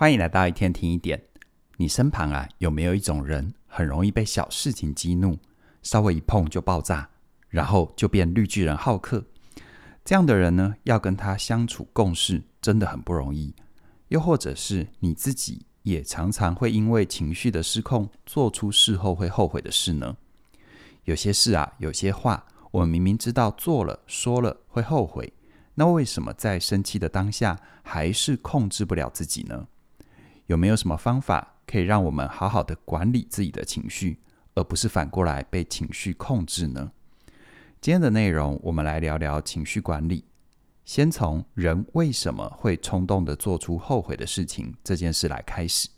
欢迎来到一天听一点。你身旁啊，有没有一种人，很容易被小事情激怒，稍微一碰就爆炸，然后就变绿巨人浩克？这样的人呢，要跟他相处共事真的很不容易。又或者是你自己也常常会因为情绪的失控，做出事后会后悔的事呢？有些事啊，有些话，我们明明知道做了说了会后悔，那为什么在生气的当下还是控制不了自己呢？有没有什么方法可以让我们好好的管理自己的情绪，而不是反过来被情绪控制呢？今天的内容，我们来聊聊情绪管理。先从人为什么会冲动地做出后悔的事情这件事来开始。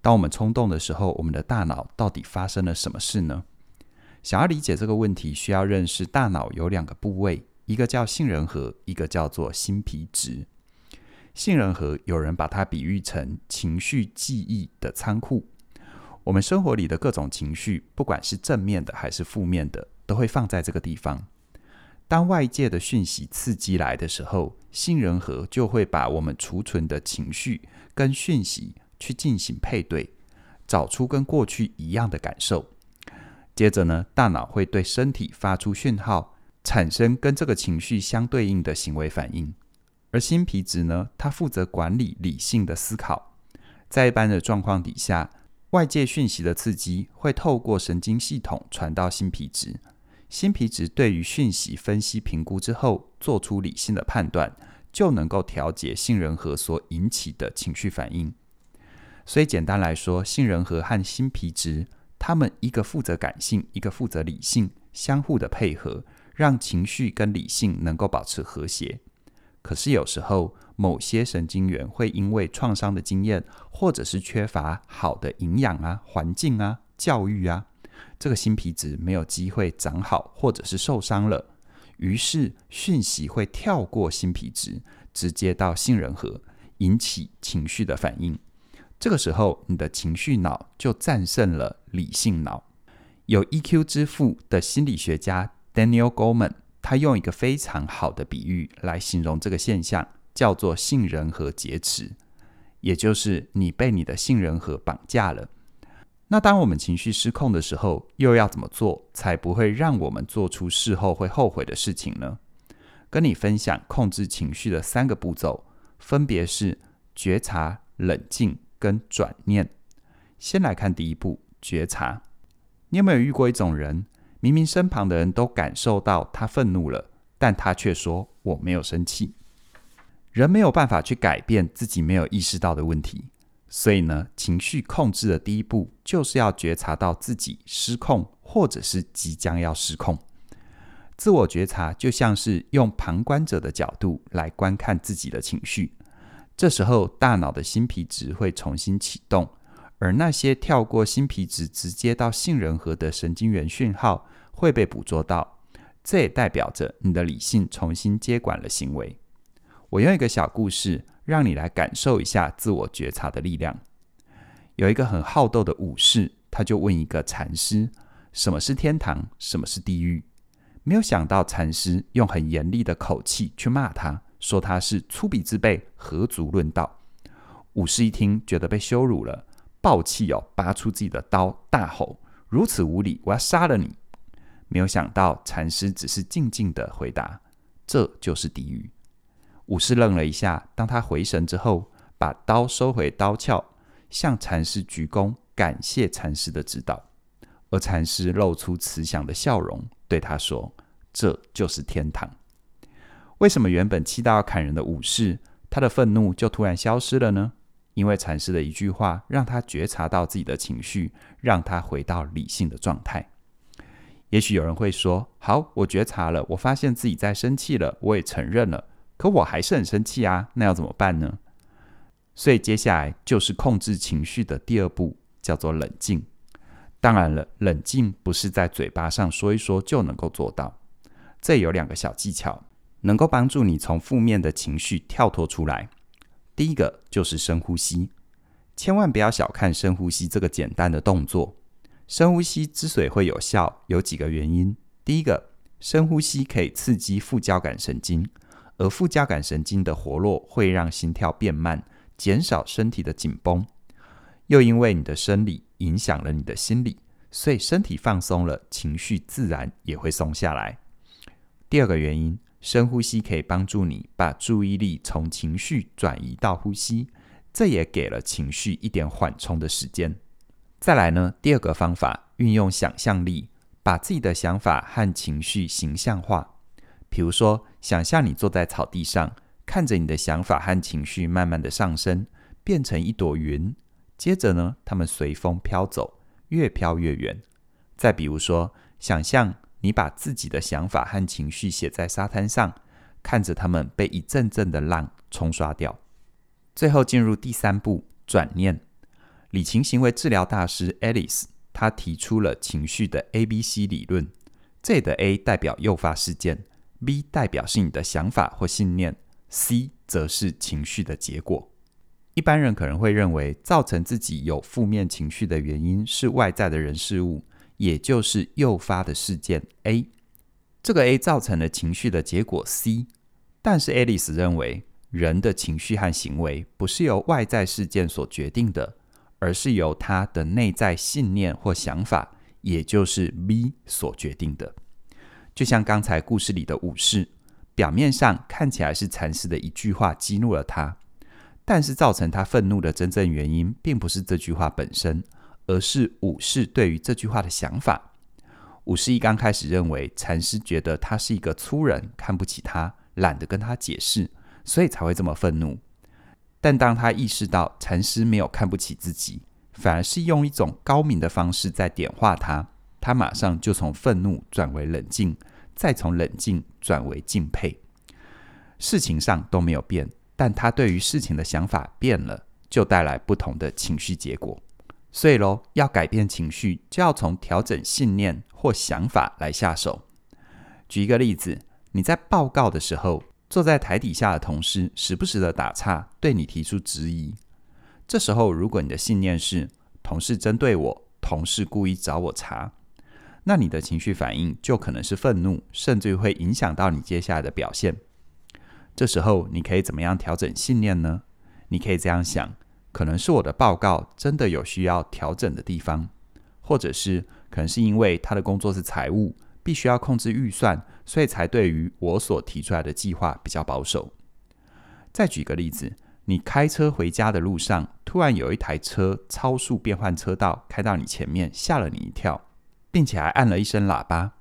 当我们冲动的时候，我们的大脑到底发生了什么事呢？想要理解这个问题，需要认识大脑有两个部位，一个叫杏仁核，一个叫做新皮质。杏仁核有人把它比喻成情绪记忆的仓库。我们生活里的各种情绪，不管是正面的还是负面的，都会放在这个地方。当外界的讯息刺激来的时候，杏仁核就会把我们储存的情绪跟讯息去进行配对，找出跟过去一样的感受。接着呢，大脑会对身体发出讯号，产生跟这个情绪相对应的行为反应。而新皮质呢，它负责管理理性的思考。在一般的状况底下，外界讯息的刺激会透过神经系统传到新皮质。新皮质对于讯息分析评估之后，做出理性的判断，就能够调节杏仁核所引起的情绪反应。所以简单来说，杏仁核和新皮质，它们一个负责感性，一个负责理性，相互的配合，让情绪跟理性能够保持和谐。可是有时候，某些神经元会因为创伤的经验，或者是缺乏好的营养啊、环境啊、教育啊。这个新皮质没有机会长好，或者是受伤了，于是讯息会跳过新皮质，直接到杏仁核，引起情绪的反应。这个时候，你的情绪脑就战胜了理性脑。有 EQ 之父的心理学家 Daniel Goleman，他用一个非常好的比喻来形容这个现象，叫做杏仁核劫持，也就是你被你的杏仁核绑架了。那当我们情绪失控的时候，又要怎么做才不会让我们做出事后会后悔的事情呢？跟你分享控制情绪的三个步骤，分别是觉察、冷静跟转念。先来看第一步，觉察。你有没有遇过一种人，明明身旁的人都感受到他愤怒了，但他却说我没有生气。人没有办法去改变自己没有意识到的问题。所以呢，情绪控制的第一步就是要觉察到自己失控，或者是即将要失控。自我觉察就像是用旁观者的角度来观看自己的情绪。这时候，大脑的新皮质会重新启动，而那些跳过新皮质直接到杏仁核的神经元讯号会被捕捉到。这也代表着你的理性重新接管了行为。我用一个小故事。让你来感受一下自我觉察的力量。有一个很好斗的武士，他就问一个禅师：“什么是天堂？什么是地狱？”没有想到，禅师用很严厉的口气去骂他，说他是粗鄙之辈，何足论道。武士一听，觉得被羞辱了，暴气哦，拔出自己的刀，大吼：“如此无礼，我要杀了你！”没有想到，禅师只是静静的回答：“这就是地狱。”武士愣了一下，当他回神之后，把刀收回刀鞘，向禅师鞠躬，感谢禅师的指导。而禅师露出慈祥的笑容，对他说：“这就是天堂。”为什么原本气到要砍人的武士，他的愤怒就突然消失了呢？因为禅师的一句话，让他觉察到自己的情绪，让他回到理性的状态。也许有人会说：“好，我觉察了，我发现自己在生气了，我也承认了。”可我还是很生气啊，那要怎么办呢？所以接下来就是控制情绪的第二步，叫做冷静。当然了，冷静不是在嘴巴上说一说就能够做到。这有两个小技巧，能够帮助你从负面的情绪跳脱出来。第一个就是深呼吸，千万不要小看深呼吸这个简单的动作。深呼吸之所以会有效，有几个原因。第一个，深呼吸可以刺激副交感神经。而副交感神经的活络会让心跳变慢，减少身体的紧绷，又因为你的生理影响了你的心理，所以身体放松了，情绪自然也会松下来。第二个原因，深呼吸可以帮助你把注意力从情绪转移到呼吸，这也给了情绪一点缓冲的时间。再来呢，第二个方法，运用想象力，把自己的想法和情绪形象化。比如说，想象你坐在草地上，看着你的想法和情绪慢慢的上升，变成一朵云。接着呢，它们随风飘走，越飘越远。再比如说，想象你把自己的想法和情绪写在沙滩上，看着它们被一阵阵的浪冲刷掉。最后进入第三步，转念。理情行为治疗大师 Alice，他提出了情绪的 ABC 理论。这里的 A 代表诱发事件，B 代表是你的想法或信念，C 则是情绪的结果。一般人可能会认为，造成自己有负面情绪的原因是外在的人事物，也就是诱发的事件 A。这个 A 造成了情绪的结果 C。但是 Alice 认为，人的情绪和行为不是由外在事件所决定的。而是由他的内在信念或想法，也就是 B 所决定的。就像刚才故事里的武士，表面上看起来是禅师的一句话激怒了他，但是造成他愤怒的真正原因，并不是这句话本身，而是武士对于这句话的想法。武士一刚开始认为禅师觉得他是一个粗人，看不起他，懒得跟他解释，所以才会这么愤怒。但当他意识到禅师没有看不起自己，反而是用一种高明的方式在点化他，他马上就从愤怒转为冷静，再从冷静转为敬佩。事情上都没有变，但他对于事情的想法变了，就带来不同的情绪结果。所以喽，要改变情绪，就要从调整信念或想法来下手。举一个例子，你在报告的时候，坐在台底下的同事时不时的打岔，对你提出质疑。这时候，如果你的信念是同事针对我，同事故意找我茬，那你的情绪反应就可能是愤怒，甚至会影响到你接下来的表现。这时候，你可以怎么样调整信念呢？你可以这样想：可能是我的报告真的有需要调整的地方，或者是可能是因为他的工作是财务。必须要控制预算，所以才对于我所提出来的计划比较保守。再举个例子，你开车回家的路上，突然有一台车超速变换车道，开到你前面，吓了你一跳，并且还按了一声喇叭。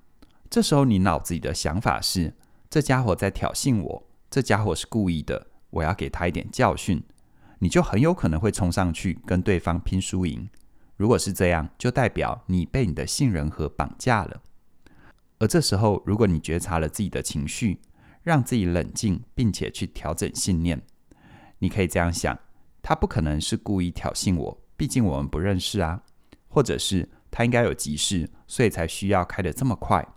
这时候你脑子里的想法是：这家伙在挑衅我，这家伙是故意的，我要给他一点教训。你就很有可能会冲上去跟对方拼输赢。如果是这样，就代表你被你的杏仁核绑架了。而这时候，如果你觉察了自己的情绪，让自己冷静，并且去调整信念，你可以这样想：他不可能是故意挑衅我，毕竟我们不认识啊。或者是他应该有急事，所以才需要开得这么快。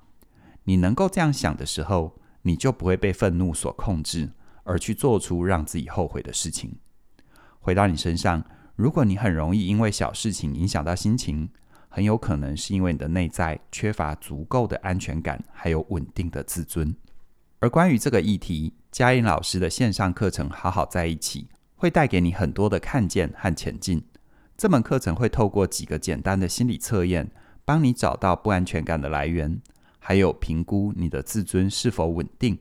你能够这样想的时候，你就不会被愤怒所控制，而去做出让自己后悔的事情。回到你身上，如果你很容易因为小事情影响到心情，很有可能是因为你的内在缺乏足够的安全感，还有稳定的自尊。而关于这个议题，嘉玲老师的线上课程《好好在一起》会带给你很多的看见和前进。这门课程会透过几个简单的心理测验，帮你找到不安全感的来源，还有评估你的自尊是否稳定。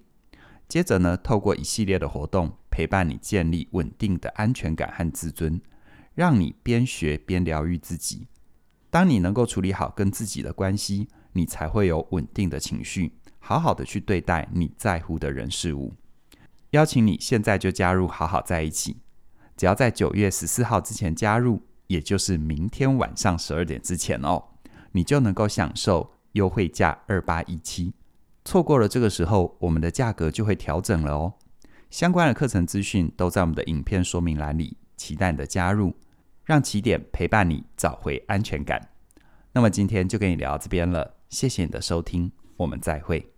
接着呢，透过一系列的活动，陪伴你建立稳定的安全感和自尊，让你边学边疗愈自己。当你能够处理好跟自己的关系，你才会有稳定的情绪，好好的去对待你在乎的人事物。邀请你现在就加入好好在一起，只要在九月十四号之前加入，也就是明天晚上十二点之前哦，你就能够享受优惠价二八一七。错过了这个时候，我们的价格就会调整了哦。相关的课程资讯都在我们的影片说明栏里，期待你的加入。让起点陪伴你找回安全感。那么今天就跟你聊到这边了，谢谢你的收听，我们再会。